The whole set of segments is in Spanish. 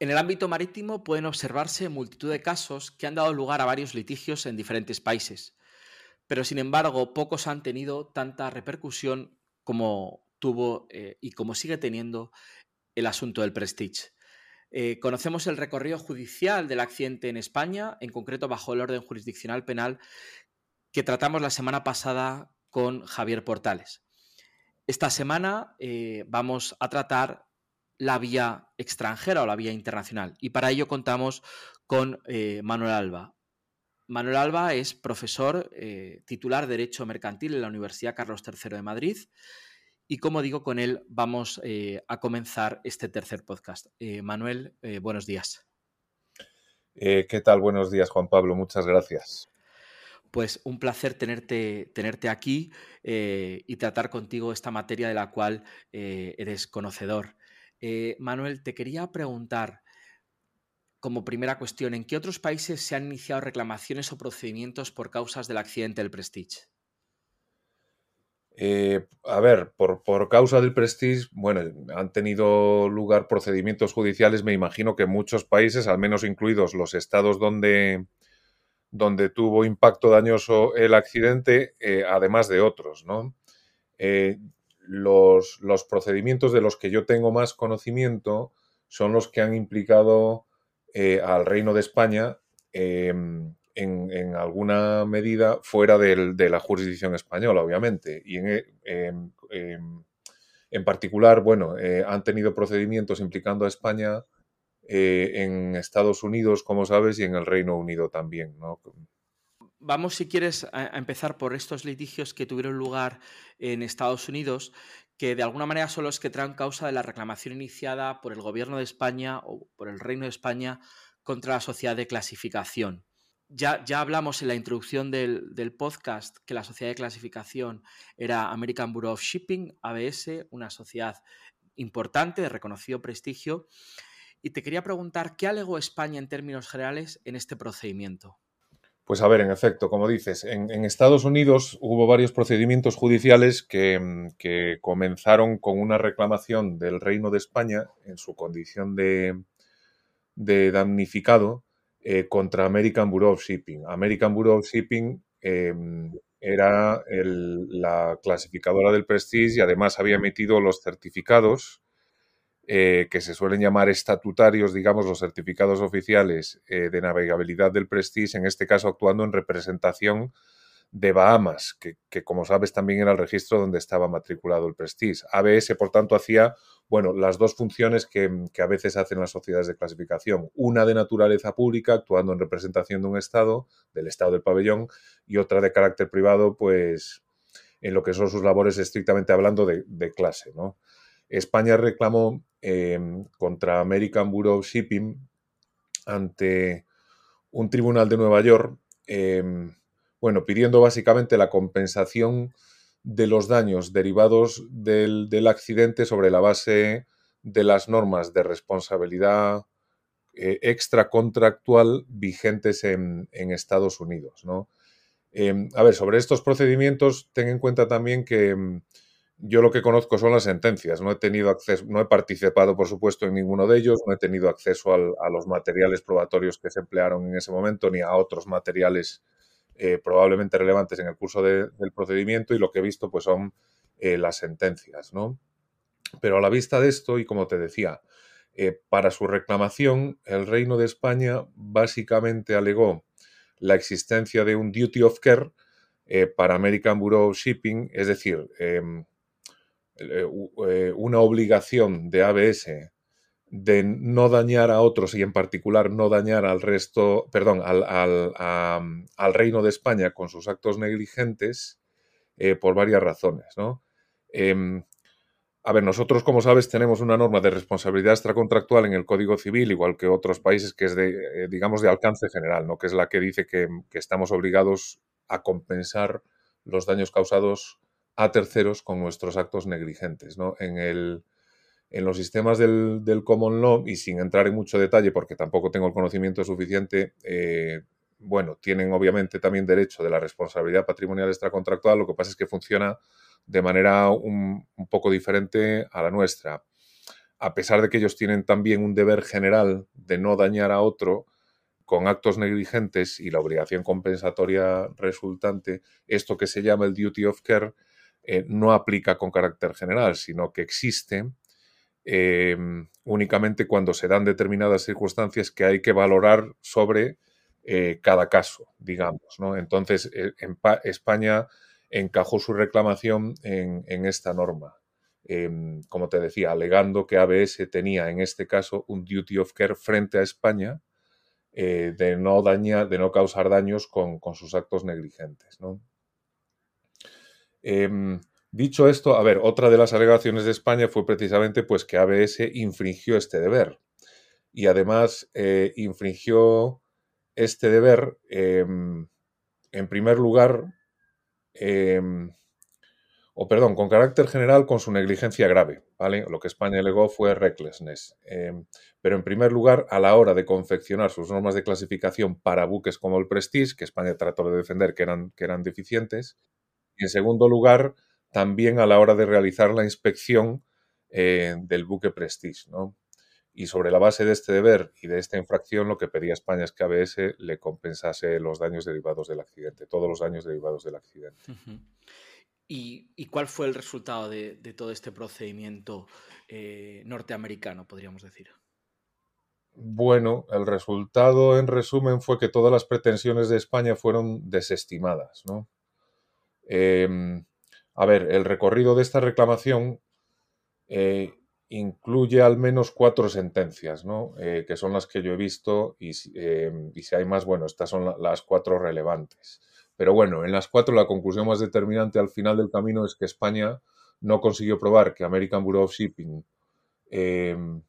En el ámbito marítimo pueden observarse multitud de casos que han dado lugar a varios litigios en diferentes países, pero sin embargo pocos han tenido tanta repercusión como tuvo eh, y como sigue teniendo el asunto del Prestige. Eh, conocemos el recorrido judicial del accidente en España, en concreto bajo el orden jurisdiccional penal que tratamos la semana pasada con Javier Portales. Esta semana eh, vamos a tratar la vía extranjera o la vía internacional y para ello contamos con Manuel Alba. Manuel Alba es profesor titular de Derecho Mercantil en la Universidad Carlos III de Madrid y como digo, con él vamos eh, a comenzar este tercer podcast. Eh, Manuel, eh, buenos días. ¿Qué tal? Buenos días, Juan Pablo. Muchas gracias. Pues un placer tenerte, tenerte aquí y tratar contigo esta materia de la cual eres conocedor. Manuel, te quería preguntar, como primera cuestión, ¿en qué otros países se han iniciado reclamaciones o procedimientos por causas del accidente del Prestige? Eh, a ver, por, causa del Prestige, bueno, han tenido lugar procedimientos judiciales, me imagino que en muchos países, al menos incluidos los estados donde, donde tuvo impacto dañoso el accidente, eh, además de otros, ¿no? Eh, los, los, procedimientos de los que yo tengo más conocimiento son los que han implicado al Reino de España em, en, alguna medida fuera de la jurisdicción española, obviamente. Y en, eh, en, particular, bueno, eh, han tenido procedimientos implicando a España eh, en Estados Unidos, como sabes, y en el Reino Unido también, Vamos, si quieres, a empezar por estos litigios que tuvieron lugar en Estados Unidos, que de alguna manera son los que traen causa de la reclamación iniciada por el Gobierno de España o por el Reino de España contra la sociedad de clasificación ya, hablamos en la introducción del, podcast que la sociedad de clasificación era American Bureau of Shipping, ABS, una sociedad importante de reconocido prestigio. Y te quería preguntar, ¿qué alegó España en términos generales en este procedimiento? Pues a ver, en efecto, como dices, en, Estados Unidos hubo varios procedimientos judiciales que, comenzaron con una reclamación del Reino de España en su condición de, de damnificado eh, contra American Bureau of Shipping. American Bureau of Shipping em, era la clasificadora del Prestige y además había emitido los certificados eh, que se suelen llamar estatutarios, digamos, los certificados oficiales eh, de navegabilidad del Prestige, en este caso actuando en representación de Bahamas, que, como sabes también era el registro donde estaba matriculado el Prestige. ABS, por tanto, hacía, bueno, las dos funciones que, a veces hacen las sociedades de clasificación. Una de naturaleza pública, actuando en representación de un Estado, del Estado del pabellón, y otra de carácter privado, pues en lo que son sus labores estrictamente hablando de, clase. ¿no? España reclamó em, contra American Bureau of Shipping ante un tribunal de Nueva York em, bueno, pidiendo básicamente la compensación de los daños derivados del, accidente sobre la base de las normas de responsabilidad eh, extracontractual vigentes en, Estados Unidos. ¿no? Em, a ver, sobre estos procedimientos, ten en cuenta también que yo lo que conozco son las sentencias. No he tenido acceso, no he participado, por supuesto, en ninguno de ellos, no he tenido acceso a los materiales probatorios que se emplearon en ese momento, ni a otros materiales eh, probablemente relevantes en el curso del procedimiento y lo que he visto pues son eh, las sentencias, ¿no? Pero a la vista de esto, y como te decía, eh, para su reclamación, el Reino de España básicamente alegó la existencia de un duty of care para American Bureau of Shipping, es decir, em, una obligación de ABS de no dañar a otros y en particular no dañar al resto, perdón, al, al, Reino de España con sus actos negligentes eh, por varias razones, ¿no? Em, a ver, nosotros, como sabes, tenemos una norma de responsabilidad extracontractual en el Código Civil, igual que otros países, que es de, eh, digamos, de alcance general, ¿no? Que es la que dice que, que estamos obligados a compensar los daños causados a terceros con nuestros actos negligentes, ¿no? En el, en los sistemas del, common law, y sin entrar en mucho detalle porque tampoco tengo el conocimiento suficiente, eh, bueno, tienen obviamente también derecho de la responsabilidad patrimonial extracontractual, lo que pasa es que funciona de manera un, poco diferente a la nuestra. A pesar de que ellos tienen también un deber general de no dañar a otro con actos negligentes y la obligación compensatoria resultante, esto que se llama el duty of care eh, no aplica con carácter general, sino que existe em, únicamente cuando se dan determinadas circunstancias que hay que valorar sobre eh, cada caso, digamos. ¿no? Entonces, eh, en España encajó su reclamación en, esta norma. Em, como te decía, alegando que ABS tenía en este caso un duty of care frente a España eh, de, no de no causar daños con, sus actos negligentes. Em, dicho esto, a ver, otra de las alegaciones de España fue precisamente pues, que ABS infringió este deber y además eh, infringió este deber em, en primer lugar Em, o perdón, con carácter general con su negligencia grave, ¿vale? Lo que España alegó fue recklessness. Pero en primer lugar, a la hora de confeccionar sus normas de clasificación para buques como el Prestige, que España trató de defender que eran, que eran deficientes, y en segundo lugar, también a la hora de realizar la inspección eh, del buque Prestige, ¿no? Y sobre la base de este deber y de esta infracción, lo que pedía España es que ABS le compensase los daños derivados del accidente, todos los daños derivados del accidente. ¿Y, cuál fue el resultado de, todo este procedimiento eh, norteamericano, podríamos decir? Bueno, el resultado en resumen fue que todas las pretensiones de España fueron desestimadas. Em, a ver, el recorrido de esta reclamación eh, incluye al menos cuatro sentencias, ¿no? Eh, que son las que yo he visto y, em, si hay más, bueno, estas son las cuatro relevantes. Pero bueno, en las cuatro la conclusión más determinante al final del camino es que España no consiguió probar que American Bureau of Shipping em,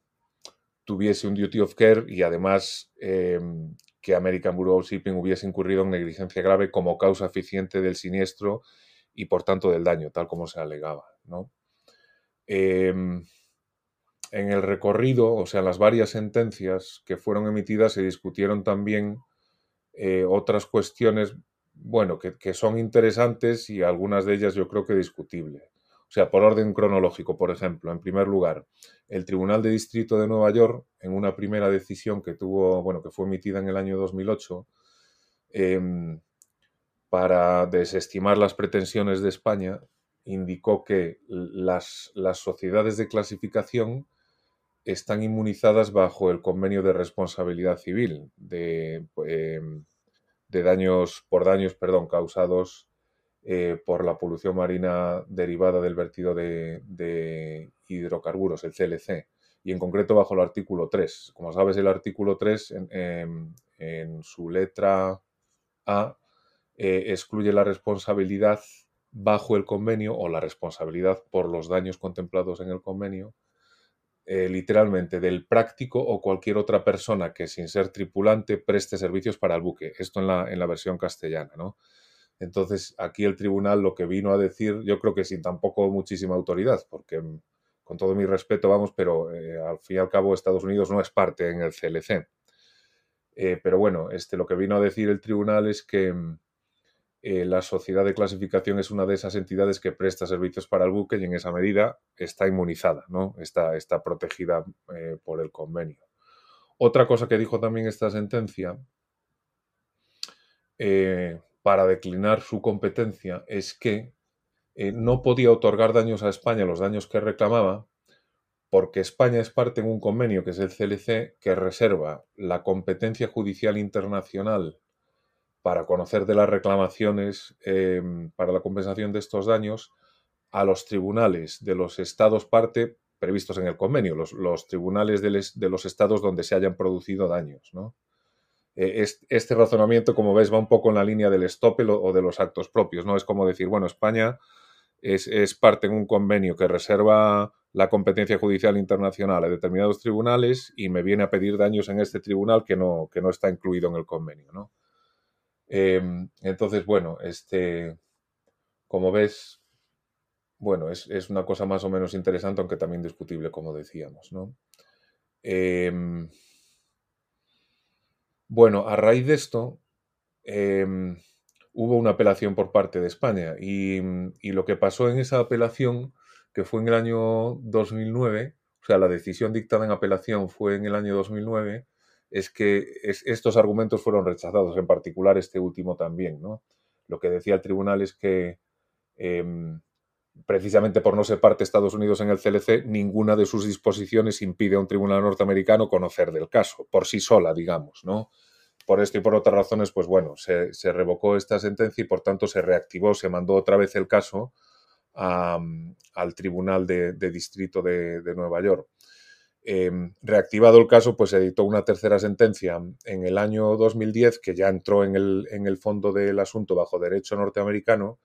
tuviese un duty of care y además em, que American Bureau of Shipping hubiese incurrido en negligencia grave como causa eficiente del siniestro y por tanto del daño, tal como se alegaba, ¿no? en el recorrido, o sea, las varias sentencias que fueron emitidas, se discutieron también eh, otras cuestiones, bueno, que, son interesantes y algunas de ellas yo creo que discutibles. O sea, por orden cronológico, por ejemplo, en primer lugar, el Tribunal de Distrito de Nueva York, en una primera decisión que tuvo, bueno, que fue emitida en el año 2008, em, para desestimar las pretensiones de España, indicó que las, las sociedades de clasificación están inmunizadas bajo el convenio de responsabilidad civil de, em, de daños por daños perdón, causados eh, por la polución marina derivada del vertido de, hidrocarburos, el CLC, y en concreto bajo el artículo 3. Como sabes, el artículo 3 en, en, su letra A eh, excluye la responsabilidad bajo el convenio o la responsabilidad por los daños contemplados en el convenio eh, literalmente del práctico o cualquier otra persona que sin ser tripulante preste servicios para el buque. Esto en la, en la versión castellana, ¿no? Entonces, aquí el tribunal lo que vino a decir, yo creo que sin tampoco muchísima autoridad, porque mm, con todo mi respeto, vamos, pero eh, al fin y al cabo Estados Unidos no es parte en el CLC. Eh, pero bueno, este, lo que vino a decir el tribunal es que mm, eh, la sociedad de clasificación es una de esas entidades que presta servicios para el buque y en esa medida está inmunizada, ¿no? está, está protegida por el convenio. Otra cosa que dijo también esta sentencia para declinar su competencia es que no podía otorgar daños a España los daños que reclamaba porque España es parte en un convenio que es el CLC que reserva la competencia judicial internacional para conocer de las reclamaciones em, para la compensación de estos daños a los tribunales de los estados parte previstos en el convenio, los, tribunales de, los estados donde se hayan producido daños. E, este razonamiento, como ves, va un poco en la línea del stopel o, de los actos propios. ¿no? Es como decir, bueno, España es, parte en un convenio que reserva la competencia judicial internacional a determinados tribunales y me viene a pedir daños en este tribunal que no, que no está incluido en el convenio. ¿no? Em, entonces, bueno, este, como ves, bueno, es, una cosa más o menos interesante, aunque también discutible, como decíamos, ¿no? Em, bueno, a raíz de esto, em, hubo una apelación por parte de España y, lo que pasó en esa apelación, que fue en el año 2009, o sea, la decisión dictada en apelación fue en el año 2009, es que estos argumentos fueron rechazados, en particular este último también. ¿no? Lo que decía el tribunal es que em, precisamente por no ser parte de Estados Unidos en el CLC, ninguna de sus disposiciones impide a un tribunal norteamericano conocer del caso, por sí sola, digamos, ¿no? Por esto y por otras razones, pues bueno, se, revocó esta sentencia y por tanto se reactivó, se mandó otra vez el caso al Tribunal de, Distrito de, Nueva York. Em, reactivado el caso, pues se dictó una tercera sentencia en el año 2010 que ya entró en el fondo del asunto bajo derecho norteamericano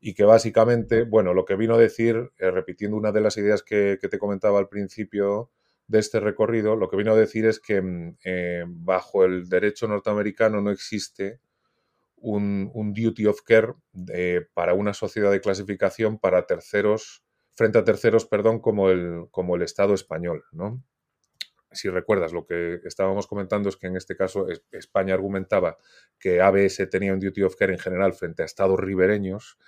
y que básicamente, bueno, lo que vino a decir, eh, repitiendo una de las ideas que, te comentaba al principio de este recorrido, lo que vino a decir es que mm, eh, bajo el derecho norteamericano no existe un, duty of care eh, para una sociedad de clasificación para terceros, frente a terceros, perdón, como el, como el Estado español. Si recuerdas, lo que estábamos comentando es que en este caso España argumentaba que ABS tenía un duty of care en general frente a estados ribereños,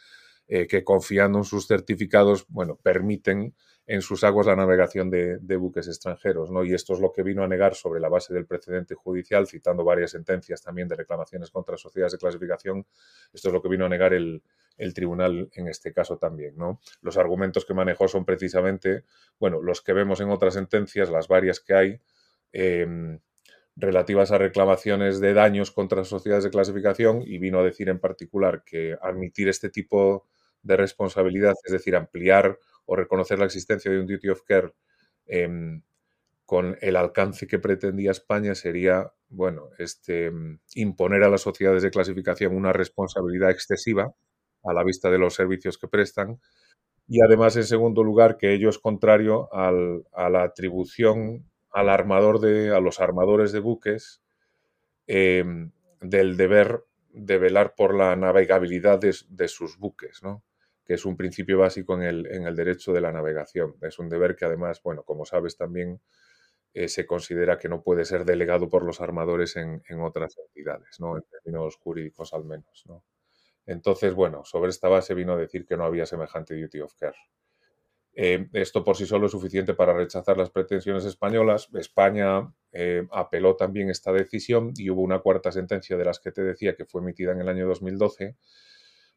eh, que confiando en sus certificados, bueno, permiten en sus aguas la navegación de, buques extranjeros, ¿no? Y esto es lo que vino a negar sobre la base del precedente judicial, citando varias sentencias también de reclamaciones contra sociedades de clasificación, esto es lo que vino a negar el, tribunal en este caso también, ¿no? Los argumentos que manejó son precisamente, bueno, los que vemos en otras sentencias, las varias que hay, em, relativas a reclamaciones de daños contra sociedades de clasificación y vino a decir en particular que admitir este tipo de responsabilidad, es decir, ampliar o reconocer la existencia de un duty of care em, con el alcance que pretendía España sería, bueno, este, em, imponer a las sociedades de clasificación una responsabilidad excesiva a la vista de los servicios que prestan. Y además, en segundo lugar, que ello es contrario a la atribución al armador de, a los armadores de buques em, del deber de velar por la navegabilidad de, de sus buques, ¿no? que es un principio básico en el, en el, derecho de la navegación. Es un deber que además, bueno, como sabes también, eh, se considera que no puede ser delegado por los armadores en, en, otras entidades, ¿no? En términos jurídicos al menos, ¿no? Entonces, bueno, sobre esta base vino a decir que no había semejante duty of care. Eh, esto por sí solo es suficiente para rechazar las pretensiones españolas. España eh, apeló también esta decisión y hubo una cuarta sentencia de las que te decía que fue emitida en el año 2012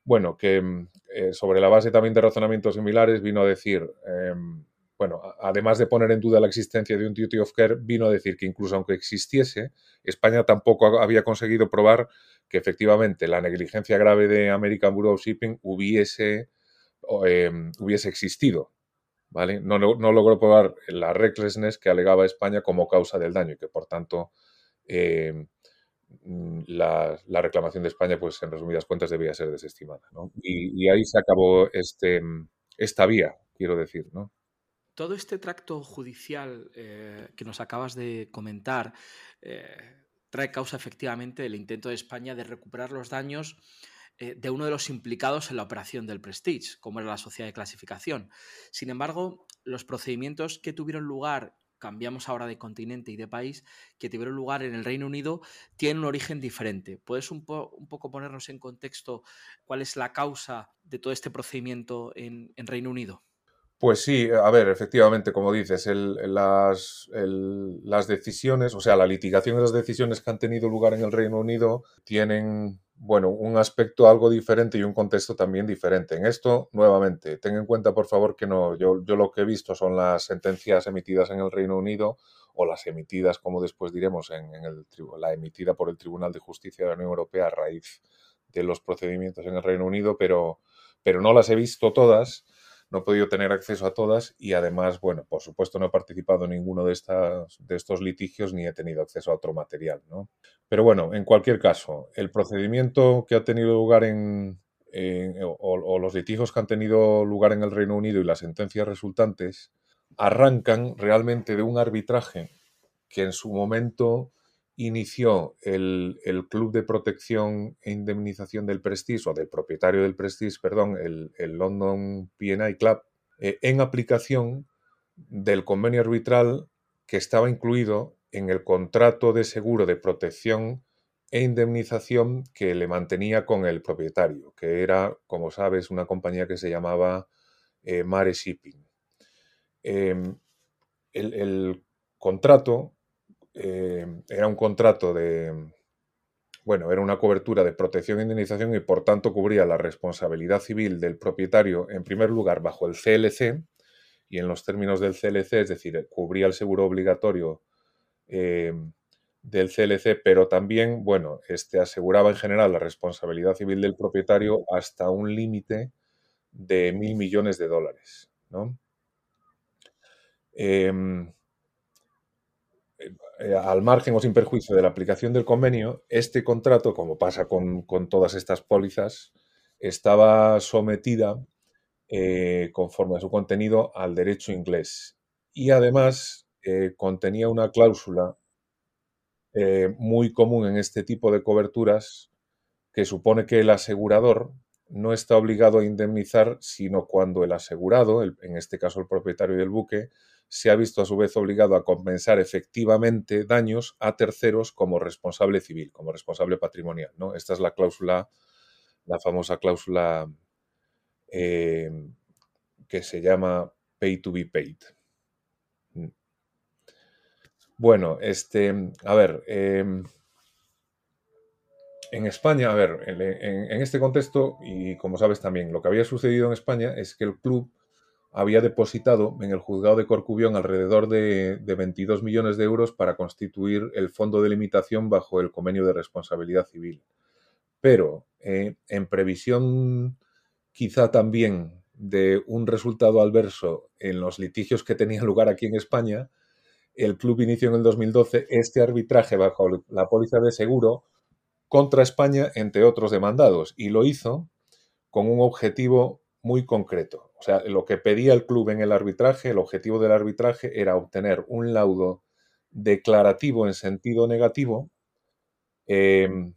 bueno, que mm, eh, sobre la base también de razonamientos similares vino a decir, em, bueno, además de poner en duda la existencia de un duty of care, vino a decir que incluso aunque existiese, España tampoco había conseguido probar que efectivamente la negligencia grave de American Bureau of Shipping hubiese, em, hubiese existido. No, logró probar la recklessness que alegaba España como causa del daño y que por tanto em, Mm, la, reclamación de España, pues en resumidas cuentas, debía ser desestimada. Y, ahí se acabó este, mm, esta vía, quiero decir. ¿no? Todo este tracto judicial eh, que nos acabas de comentar eh, trae causa efectivamente el intento de España de recuperar los daños eh, de uno de los implicados en la operación del Prestige, como era la sociedad de clasificación. Sin embargo, los procedimientos que tuvieron lugar cambiamos ahora de continente y de país, que tuvieron lugar en el Reino Unido, tienen un origen diferente. ¿Puedes un, poco ponernos en contexto cuál es la causa de todo este procedimiento en, Reino Unido? Pues sí, a ver, efectivamente, como dices, las, las decisiones, o sea, la litigación de las decisiones que han tenido lugar en el Reino Unido tienen bueno, un aspecto algo diferente y un contexto también diferente. En esto, nuevamente, ten en cuenta, por favor, que no, yo, yo lo que he visto son las sentencias emitidas en el Reino Unido o las emitidas, como después diremos, en, el, la emitida por el Tribunal de Justicia de la Unión Europea a raíz de los procedimientos en el Reino Unido, pero, pero no las he visto todas no he podido tener acceso a todas y además, bueno, por supuesto no he participado en ninguno de, estas, de estos litigios ni he tenido acceso a otro material, ¿no? Pero bueno, en cualquier caso, el procedimiento que ha tenido lugar en, o, los litigios que han tenido lugar en el Reino Unido y las sentencias resultantes arrancan realmente de un arbitraje que en su momento inició el, Club de Protección e Indemnización del Prestige, o del propietario del Prestige, perdón, el, London PNI Club, eh, en aplicación del convenio arbitral que estaba incluido en el contrato de seguro de protección e indemnización que le mantenía con el propietario, que era, como sabes, una compañía que se llamaba eh, Mare Shipping. Em, el, contrato em, era un contrato de, bueno, era una cobertura de protección e indemnización y por tanto cubría la responsabilidad civil del propietario, en primer lugar, bajo el CLC, y en los términos del CLC, es decir, cubría el seguro obligatorio em, del CLC, pero también, bueno, este aseguraba en general la responsabilidad civil del propietario hasta un límite de mil millones de dólares, ¿no? Eh, al margen o sin perjuicio de la aplicación del convenio, este contrato, como pasa con, todas estas pólizas, estaba sometida, eh, conforme a su contenido, al derecho inglés. Y además eh, contenía una cláusula muy común en este tipo de coberturas que supone que el asegurador no está obligado a indemnizar, sino cuando el asegurado, en este caso el propietario del buque, se ha visto a su vez obligado a compensar efectivamente daños a terceros como responsable civil, como responsable patrimonial. ¿no? Esta es la cláusula, la famosa cláusula eh, que se llama pay to be paid. Mm. Bueno, este, a ver, em, en España, a ver, en, este contexto, y como sabes también, lo que había sucedido en España es que el club había depositado en el juzgado de Corcubión alrededor de, 22 millones de euros para constituir el fondo de limitación bajo el convenio de responsabilidad civil. Pero eh, en previsión quizá también de un resultado adverso en los litigios que tenían lugar aquí en España, el club inició en el 2012 este arbitraje bajo la póliza de seguro contra España, entre otros demandados, y lo hizo con un objetivo muy concreto. O sea, lo que pedía el club en el arbitraje, el objetivo del arbitraje era obtener un laudo declarativo en sentido negativo em,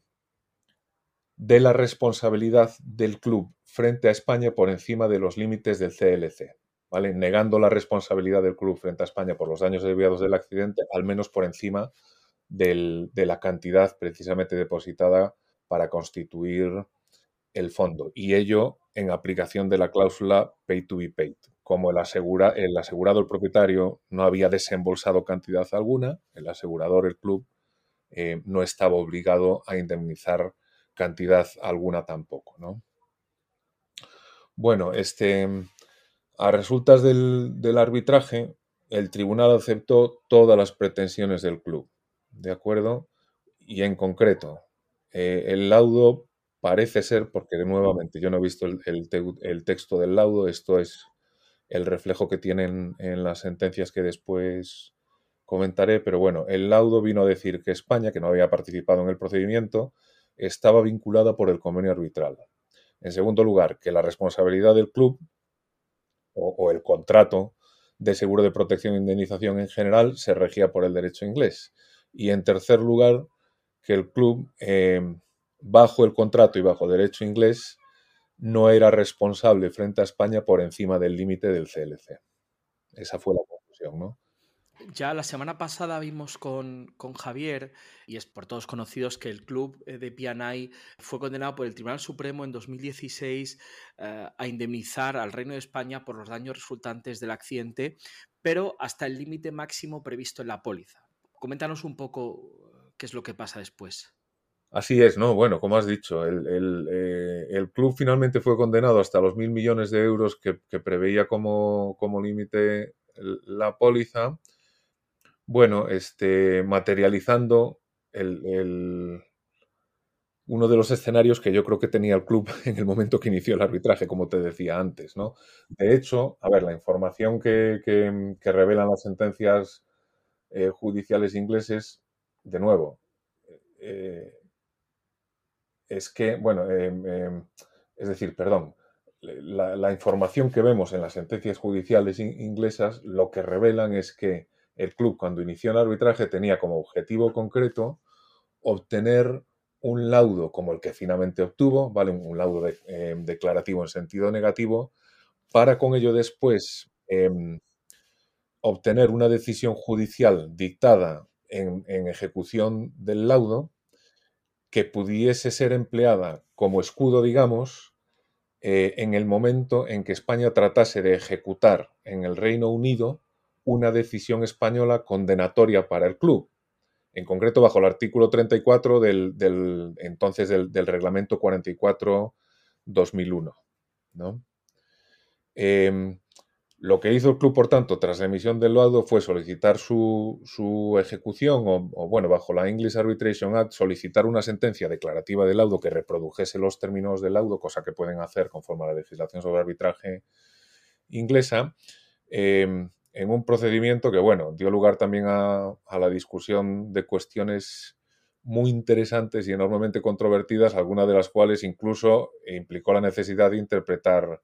de la responsabilidad del club frente a España por encima de los límites del CLC, ¿vale? Negando la responsabilidad del club frente a España por los daños derivados del accidente, al menos por encima de la cantidad precisamente depositada para constituir el fondo. Y ello en aplicación de la cláusula pay to be paid. Como el, asegura, el asegurado, el propietario, no había desembolsado cantidad alguna, el asegurador, el club, eh, no estaba obligado a indemnizar cantidad alguna tampoco. ¿no? Bueno, este, a resultas del, arbitraje, el tribunal aceptó todas las pretensiones del club. ¿de acuerdo? Y en concreto, eh, el laudo parece ser, porque nuevamente yo no he visto el, texto del laudo, esto es el reflejo que tienen en las sentencias que después comentaré, pero bueno, el laudo vino a decir que España, que no había participado en el procedimiento, estaba vinculada por el convenio arbitral. En segundo lugar, que la responsabilidad del club o, o el contrato de seguro de protección e indemnización en general se regía por el derecho inglés. Y en tercer lugar, que el club, eh, bajo el contrato y bajo derecho inglés, no era responsable frente a España por encima del límite del CLC. Esa fue la conclusión, ¿no? Ya la semana pasada vimos con, Javier, y es por todos conocidos, que el club eh, de Pianay fue condenado por el Tribunal Supremo en 2016 eh, a indemnizar al Reino de España por los daños resultantes del accidente, pero hasta el límite máximo previsto en la póliza. Coméntanos un poco qué es lo que pasa después. Así es, ¿no? Bueno, como has dicho, el, eh, club finalmente fue condenado hasta los mil millones de euros que, preveía como, límite la póliza. Bueno, este, materializando el, uno de los escenarios que yo creo que tenía el club en el momento que inició el arbitraje, como te decía antes, ¿no? De hecho, a ver, la información que, que revelan las sentencias eh, judiciales ingleses, de nuevo, eh, es que, bueno, em, em, es decir, perdón, la, información que vemos en las sentencias judiciales inglesas lo que revelan es que el club cuando inició el arbitraje tenía como objetivo concreto obtener un laudo como el que finalmente obtuvo, ¿vale? Un, laudo em, declarativo en sentido negativo, para con ello después obtener una decisión judicial dictada en, ejecución del laudo que pudiese ser empleada como escudo, digamos, eh, en el momento en que España tratase de ejecutar en el Reino Unido una decisión española condenatoria para el club, en concreto bajo el artículo 34 del, entonces del, reglamento 44-2001. ¿no? Em, lo que hizo el club, por tanto, tras la emisión del laudo fue solicitar su, ejecución o, bueno, bajo la English Arbitration Act, solicitar una sentencia declarativa del laudo que reprodujese los términos del laudo, cosa que pueden hacer conforme a la legislación sobre arbitraje inglesa, em, en un procedimiento que, bueno, dio lugar también a, a la discusión de cuestiones muy interesantes y enormemente controvertidas, algunas de las cuales incluso implicó la necesidad de interpretar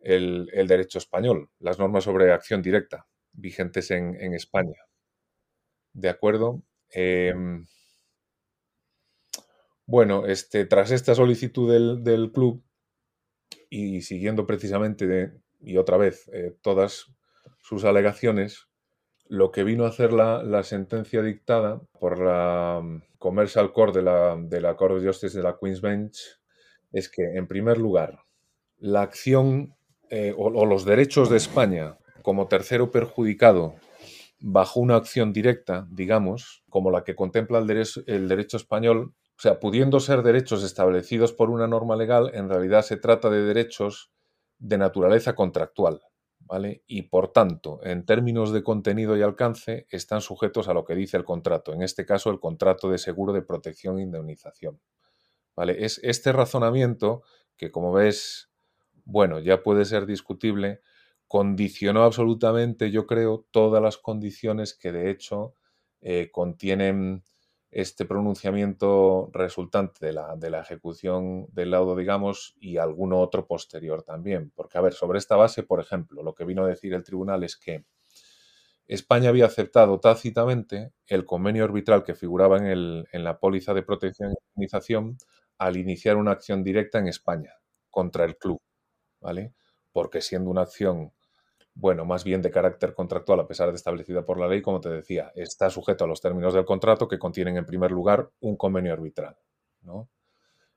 el, derecho español, las normas sobre acción directa vigentes en, España. ¿De acuerdo? Em, bueno, este, tras esta solicitud del, club y siguiendo precisamente y otra vez eh, todas sus alegaciones, lo que vino a hacer la, sentencia dictada por la mm, Commercial Court de la, de la Court of Justice de la Queen's Bench es que, en primer lugar, la acción eh, o, los derechos de España como tercero perjudicado bajo una acción directa, digamos, como la que contempla el derecho, el derecho español, o sea, pudiendo ser derechos establecidos por una norma legal, en realidad se trata de derechos de naturaleza contractual, ¿vale? Y por tanto, en términos de contenido y alcance, están sujetos a lo que dice el contrato, en este caso el contrato de seguro de protección e indemnización. ¿Vale? Es este razonamiento que, como ves, bueno, ya puede ser discutible, condicionó absolutamente, yo creo, todas las condiciones que de hecho eh, contienen este pronunciamiento resultante de la, ejecución del laudo, digamos, y alguno otro posterior también. Porque, a ver, sobre esta base, por ejemplo, lo que vino a decir el tribunal es que España había aceptado tácitamente el convenio arbitral que figuraba en, en la póliza de protección y indemnización al iniciar una acción directa en España contra el club. ¿Vale? Porque siendo una acción, bueno, más bien de carácter contractual, a pesar de establecida por la ley, como te decía, está sujeto a los términos del contrato que contienen en primer lugar un convenio arbitral, ¿no?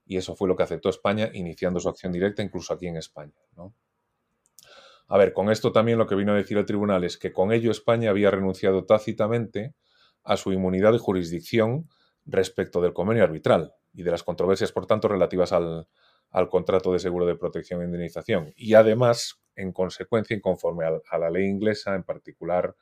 Y eso fue lo que aceptó España iniciando su acción directa, incluso aquí en España. A ver, con esto también lo que vino a decir el tribunal es que con ello España había renunciado tácitamente a su inmunidad de jurisdicción respecto del convenio arbitral y de las controversias, por tanto, relativas al, al contrato de seguro de protección e indemnización. Y además, en consecuencia, y conforme a, la ley inglesa, en particular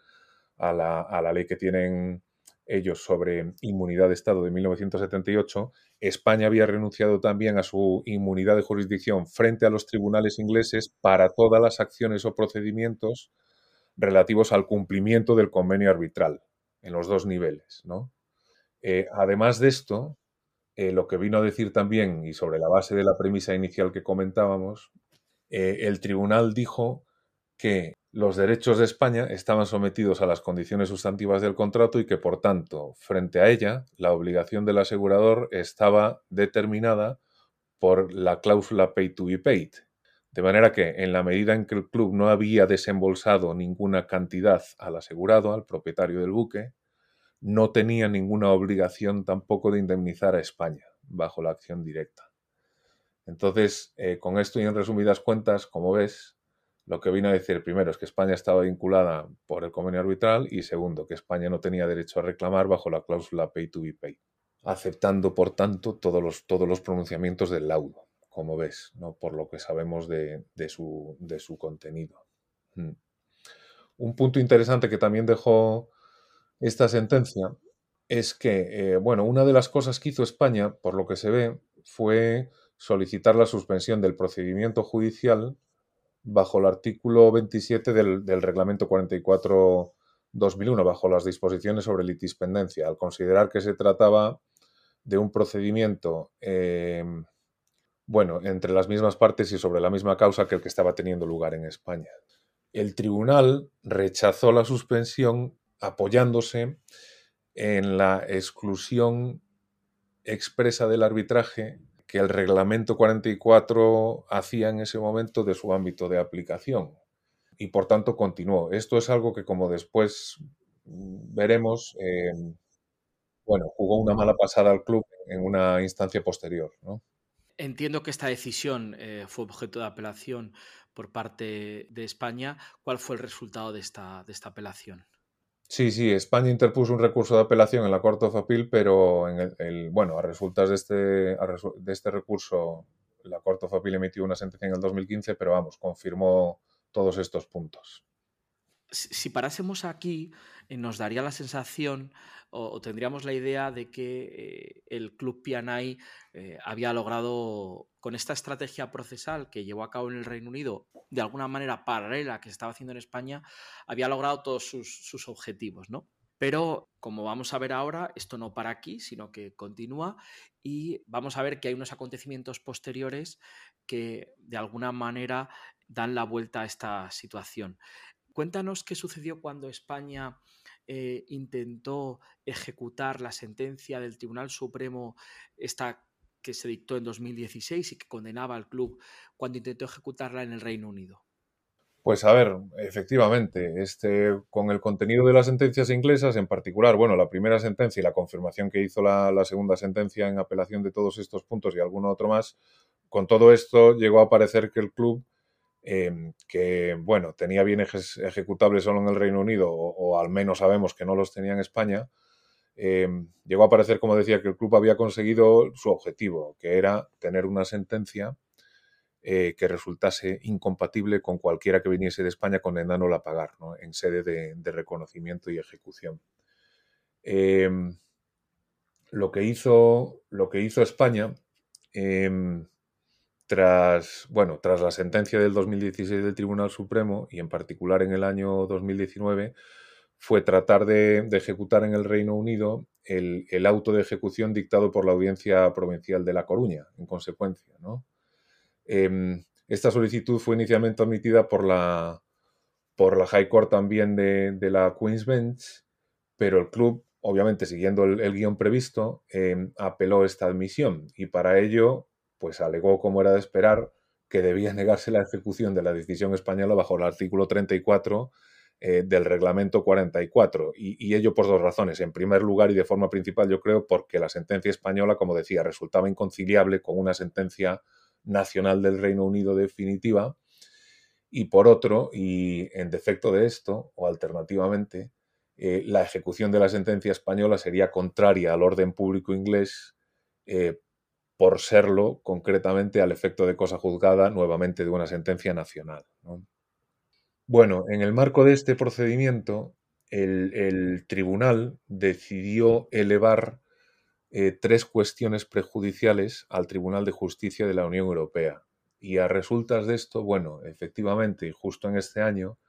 a la, ley que tienen ellos sobre inmunidad de Estado de 1978, España había renunciado también a su inmunidad de jurisdicción frente a los tribunales ingleses para todas las acciones o procedimientos relativos al cumplimiento del convenio arbitral en los dos niveles. ¿no? Eh, además de esto, eh, lo que vino a decir también, y sobre la base de la premisa inicial que comentábamos, eh, el tribunal dijo que los derechos de España estaban sometidos a las condiciones sustantivas del contrato y que, por tanto, frente a ella, la obligación del asegurador estaba determinada por la cláusula pay to be paid. De manera que, en la medida en que el club no había desembolsado ninguna cantidad al asegurado, al propietario del buque, no tenía ninguna obligación tampoco de indemnizar a España bajo la acción directa. Entonces, eh, con esto y en resumidas cuentas, como ves, lo que vino a decir primero es que España estaba vinculada por el convenio arbitral y segundo, que España no tenía derecho a reclamar bajo la cláusula pay to be aceptando, por tanto, todos los, todos los pronunciamientos del laudo, como ves, ¿no? por lo que sabemos de, su, de su, contenido. Hmm. Un punto interesante que también dejó esta sentencia es que, eh, bueno, una de las cosas que hizo España, por lo que se ve, fue solicitar la suspensión del procedimiento judicial bajo el artículo 27 del, reglamento 44-2001, bajo las disposiciones sobre litispendencia, al considerar que se trataba de un procedimiento, eh, bueno, entre las mismas partes y sobre la misma causa que el que estaba teniendo lugar en España. El tribunal rechazó la suspensión apoyándose en la exclusión expresa del arbitraje que el reglamento 44 hacía en ese momento de su ámbito de aplicación y por tanto continuó. Esto es algo que como después veremos, eh, bueno, jugó una mala pasada al club en una instancia posterior. Entiendo que esta decisión eh, fue objeto de apelación por parte de España. ¿Cuál fue el resultado de esta, de esta apelación? Sí, sí, España interpuso un recurso de apelación en la Corte of Appeal, pero en el, bueno, a resultas de este, de este recurso, la Corte of Appeal emitió una sentencia en el 2015, pero vamos, confirmó todos estos puntos. Si parásemos aquí, eh, nos daría la sensación o, tendríamos la idea de que eh, el Club Pianay eh, había logrado, con esta estrategia procesal que llevó a cabo en el Reino Unido, de alguna manera paralela que se estaba haciendo en España, había logrado todos sus, objetivos, ¿no? Pero como vamos a ver ahora, esto no para aquí, sino que continúa y vamos a ver que hay unos acontecimientos posteriores que de alguna manera dan la vuelta a esta situación. Cuéntanos qué sucedió cuando España eh, intentó ejecutar la sentencia del Tribunal Supremo, esta que se dictó en 2016 y que condenaba al club cuando intentó ejecutarla en el Reino Unido. Pues a ver, efectivamente, este, con el contenido de las sentencias inglesas, en particular, bueno, la primera sentencia y la confirmación que hizo la, la segunda sentencia en apelación de todos estos puntos y alguno otro más, con todo esto llegó a parecer que el club Em, que, bueno, tenía bienes ejecutables solo en el Reino Unido, o, al menos sabemos que no los tenía en España, em, llegó a parecer, como decía, que el club había conseguido su objetivo, que era tener una sentencia eh, que resultase incompatible con cualquiera que viniese de España condenándolo a pagar, en sede de, reconocimiento y ejecución. Em, lo, que hizo, lo que hizo España tras, bueno, tras la sentencia del 2016 del Tribunal Supremo y en particular en el año 2019, fue tratar de, ejecutar en el Reino Unido el, auto de ejecución dictado por la Audiencia Provincial de La Coruña, en consecuencia. Em, esta solicitud fue inicialmente admitida por la, por la High Court también de, la Queen's Bench, pero el club, obviamente siguiendo el, guion previsto, em, apeló esta admisión y para ello pues alegó, como era de esperar, que debía negarse la ejecución de la decisión española bajo el artículo 34 eh, del reglamento 44. Y, ello por dos razones. En primer lugar y de forma principal, yo creo, porque la sentencia española, como decía, resultaba inconciliable con una sentencia nacional del Reino Unido definitiva. Y por otro, y en defecto de esto, o alternativamente, eh, la ejecución de la sentencia española sería contraria al orden público inglés eh, por serlo concretamente al efecto de cosa juzgada nuevamente de una sentencia nacional. Bueno, en el marco de este procedimiento, el, tribunal decidió elevar eh, tres cuestiones prejudiciales al Tribunal de Justicia de la Unión Europea. Y a resultas de esto, bueno, efectivamente, justo en este año,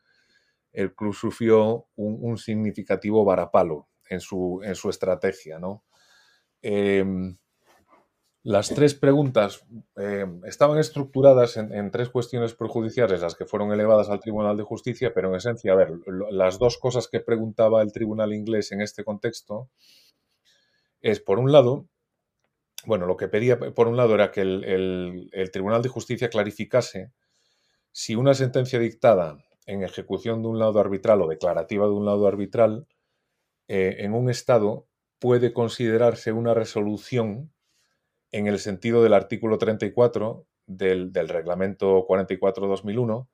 el club sufrió un, significativo varapalo en su, en su estrategia, ¿no? Em, las tres preguntas eh, estaban estructuradas en, tres cuestiones prejudiciales, las que fueron elevadas al Tribunal de Justicia, pero en esencia, a ver, las dos cosas que preguntaba el Tribunal inglés en este contexto es, por un lado, bueno, lo que pedía, por un lado, era que el, Tribunal de Justicia clarificase si una sentencia dictada en ejecución de un lado arbitral o declarativa de un lado arbitral eh, en un Estado puede considerarse una resolución en el sentido del artículo 34 del, reglamento 44-2001,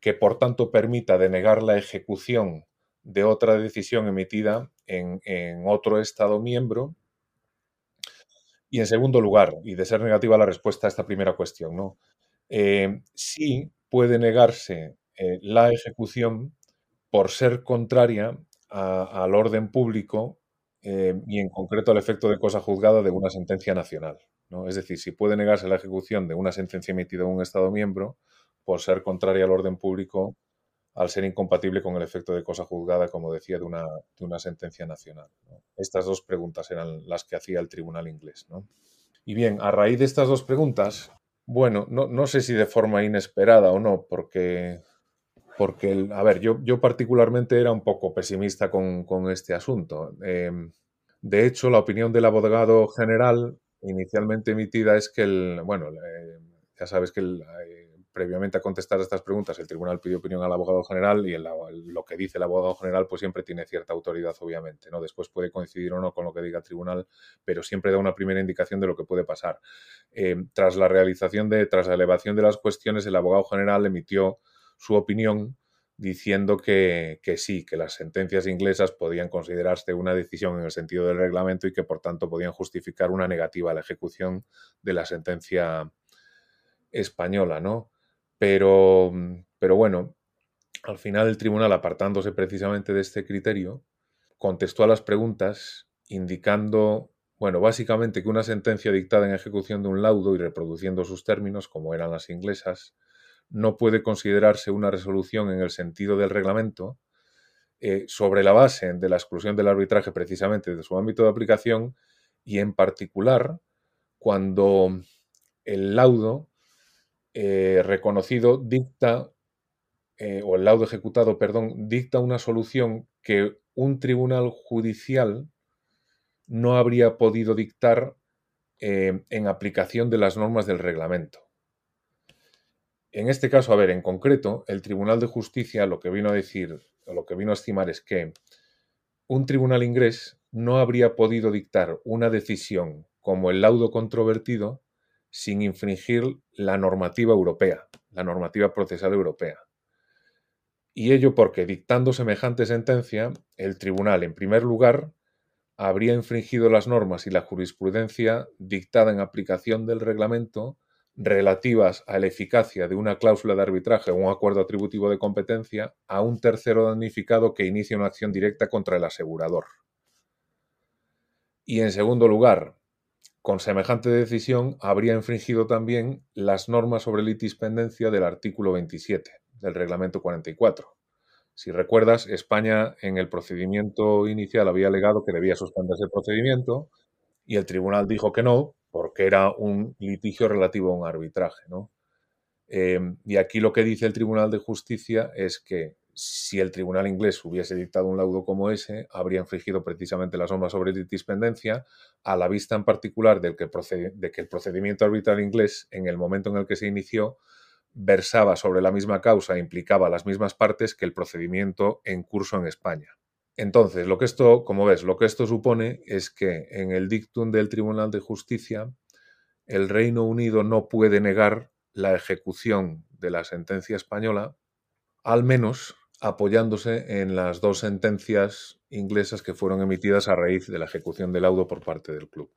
que por tanto permita denegar la ejecución de otra decisión emitida en, otro Estado miembro. Y en segundo lugar, y de ser negativa la respuesta a esta primera cuestión, ¿no? Eh, sí puede negarse eh, la ejecución por ser contraria al orden público eh, y en concreto al efecto de cosa juzgada de una sentencia nacional. Es decir, si puede negarse la ejecución de una sentencia emitida en un Estado miembro por ser contraria al orden público al ser incompatible con el efecto de cosa juzgada, como decía, de una, de una sentencia nacional. Estas dos preguntas eran las que hacía el tribunal inglés. Y bien, a raíz de estas dos preguntas, bueno, no, sé si de forma inesperada o no, porque, porque a ver, yo, yo particularmente era un poco pesimista con, este asunto. Em, de hecho, la opinión del abogado general inicialmente emitida es que el, bueno, ya sabes que el, eh, previamente a contestar estas preguntas, el tribunal pide opinión al abogado general y lo que dice el abogado general pues siempre tiene cierta autoridad, obviamente. ¿no? Después puede coincidir o no con lo que diga el tribunal, pero siempre da una primera indicación de lo que puede pasar. Eh, tras la realización de, tras la elevación de las cuestiones, el abogado general emitió su opinión diciendo que, sí, que las sentencias inglesas podían considerarse una decisión en el sentido del reglamento y que por tanto podían justificar una negativa a la ejecución de la sentencia española, ¿no? Pero, pero bueno, al final el tribunal, apartándose precisamente de este criterio, contestó a las preguntas indicando, bueno, básicamente que una sentencia dictada en ejecución de un laudo y reproduciendo sus términos, como eran las inglesas, no puede considerarse una resolución en el sentido del reglamento eh, sobre la base de la exclusión del arbitraje precisamente de su ámbito de aplicación y en particular cuando el laudo eh, reconocido dicta, eh, o el laudo ejecutado, perdón, dicta una solución que un tribunal judicial no habría podido dictar en aplicación de las normas del reglamento. En este caso, a ver, en concreto, el Tribunal de Justicia lo que vino a decir, o lo que vino a estimar es que un tribunal inglés no habría podido dictar una decisión como el laudo controvertido sin infringir la normativa europea, la normativa procesal europea. Y ello porque, dictando semejante sentencia, el tribunal, en primer lugar, habría infringido las normas y la jurisprudencia dictada en aplicación del reglamento relativas a la eficacia de una cláusula de arbitraje o un acuerdo atributivo de competencia a un tercero damnificado que inicie una acción directa contra el asegurador. Y en segundo lugar, con semejante decisión habría infringido también las normas sobre litispendencia del artículo 27 del reglamento 44. Si recuerdas, España en el procedimiento inicial había alegado que debía suspenderse el procedimiento y el tribunal dijo que no, porque era un litigio relativo a un arbitraje. ¿no? Em, y aquí lo que dice el Tribunal de Justicia es que si el tribunal inglés hubiese dictado un laudo como ese, habría infringido precisamente las normas sobre litispendencia, a la vista en particular que de que el procedimiento arbitral inglés, en el momento en el que se inició, versaba sobre la misma causa e implicaba las mismas partes que el procedimiento en curso en España. Entonces, lo que esto, como ves, lo que esto supone es que en el dictum del Tribunal de Justicia, el Reino Unido no puede negar la ejecución de la sentencia española, al menos apoyándose en las dos sentencias inglesas que fueron emitidas a raíz de la ejecución del laudo por parte del club.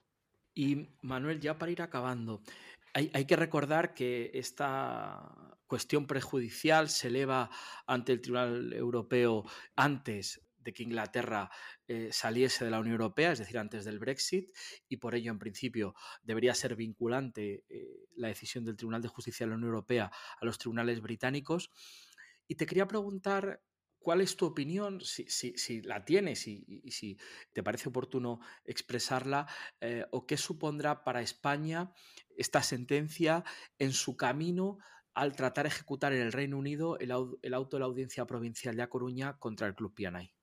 Y Manuel, ya para ir acabando, hay, hay, que recordar que esta cuestión prejudicial se eleva ante el Tribunal Europeo antes de que Inglaterra eh, saliese de la Unión Europea, es decir, antes del Brexit, y por ello, en principio, debería ser vinculante eh, la decisión del Tribunal de Justicia de la Unión Europea a los tribunales británicos. Y te quería preguntar ¿Cuál es tu opinión, si, la tienes y, si te parece oportuno expresarla, eh, o qué supondrá para España esta sentencia en su camino al tratar de ejecutar en el Reino Unido el, el auto de la Audiencia Provincial de A Coruña contra el Club Pianay?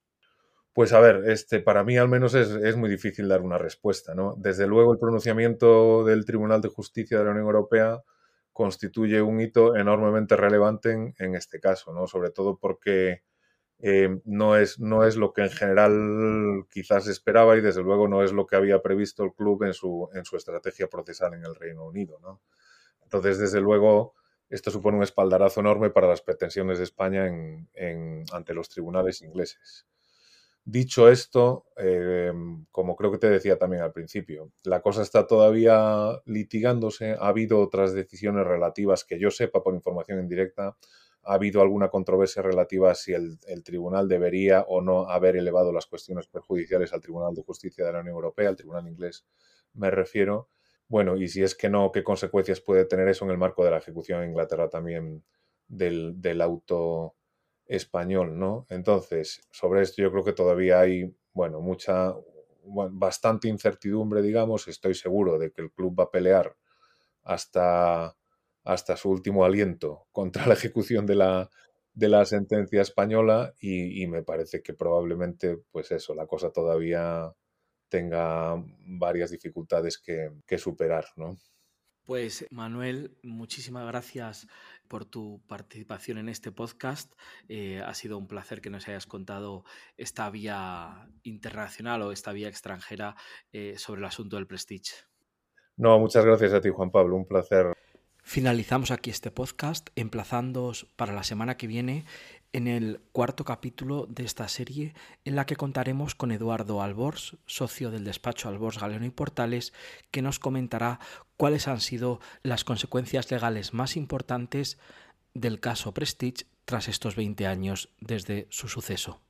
Pues a ver, este, para mí al menos es, muy difícil dar una respuesta. ¿no? Desde luego el pronunciamiento del Tribunal de Justicia de la Unión Europea constituye un hito enormemente relevante en, este caso, ¿no? sobre todo porque eh, no, es, no es lo que en general quizás esperaba y desde luego no es lo que había previsto el club en su, en su estrategia procesal en el Reino Unido. ¿no? Entonces, desde luego, esto supone un espaldarazo enorme para las pretensiones de España en, ante los tribunales ingleses. Dicho esto, em, como creo que te decía también al principio, la cosa está todavía litigándose. Ha habido otras decisiones relativas que yo sepa por información indirecta. Ha habido alguna controversia relativa a si el, tribunal debería o no haber elevado las cuestiones perjudiciales al Tribunal de Justicia de la Unión Europea, al Tribunal inglés me refiero. Bueno, y si es que no, ¿qué consecuencias puede tener eso en el marco de la ejecución en Inglaterra también del auto español, ¿no? Entonces, sobre esto yo creo que todavía hay, bueno, mucha, bastante incertidumbre, digamos. Estoy seguro de que el club va a pelear hasta, hasta su último aliento contra la ejecución de la, de la sentencia española y, me parece que probablemente, pues eso, la cosa todavía tenga varias dificultades que, que superar, ¿no? Pues Manuel, muchísimas gracias por tu participación en este podcast. Eh, ha sido un placer que nos hayas contado esta vía internacional o esta vía extranjera eh, sobre el asunto del Prestige. No, muchas gracias a ti, Juan Pablo. Un placer. Finalizamos aquí este podcast, emplazándoos para la semana que viene en el cuarto capítulo de esta serie en la que contaremos con Eduardo Albors, socio del despacho Albors Galeano y Portales, que nos comentará cuáles han sido las consecuencias legales más importantes del caso Prestige tras estos 20 años desde su suceso.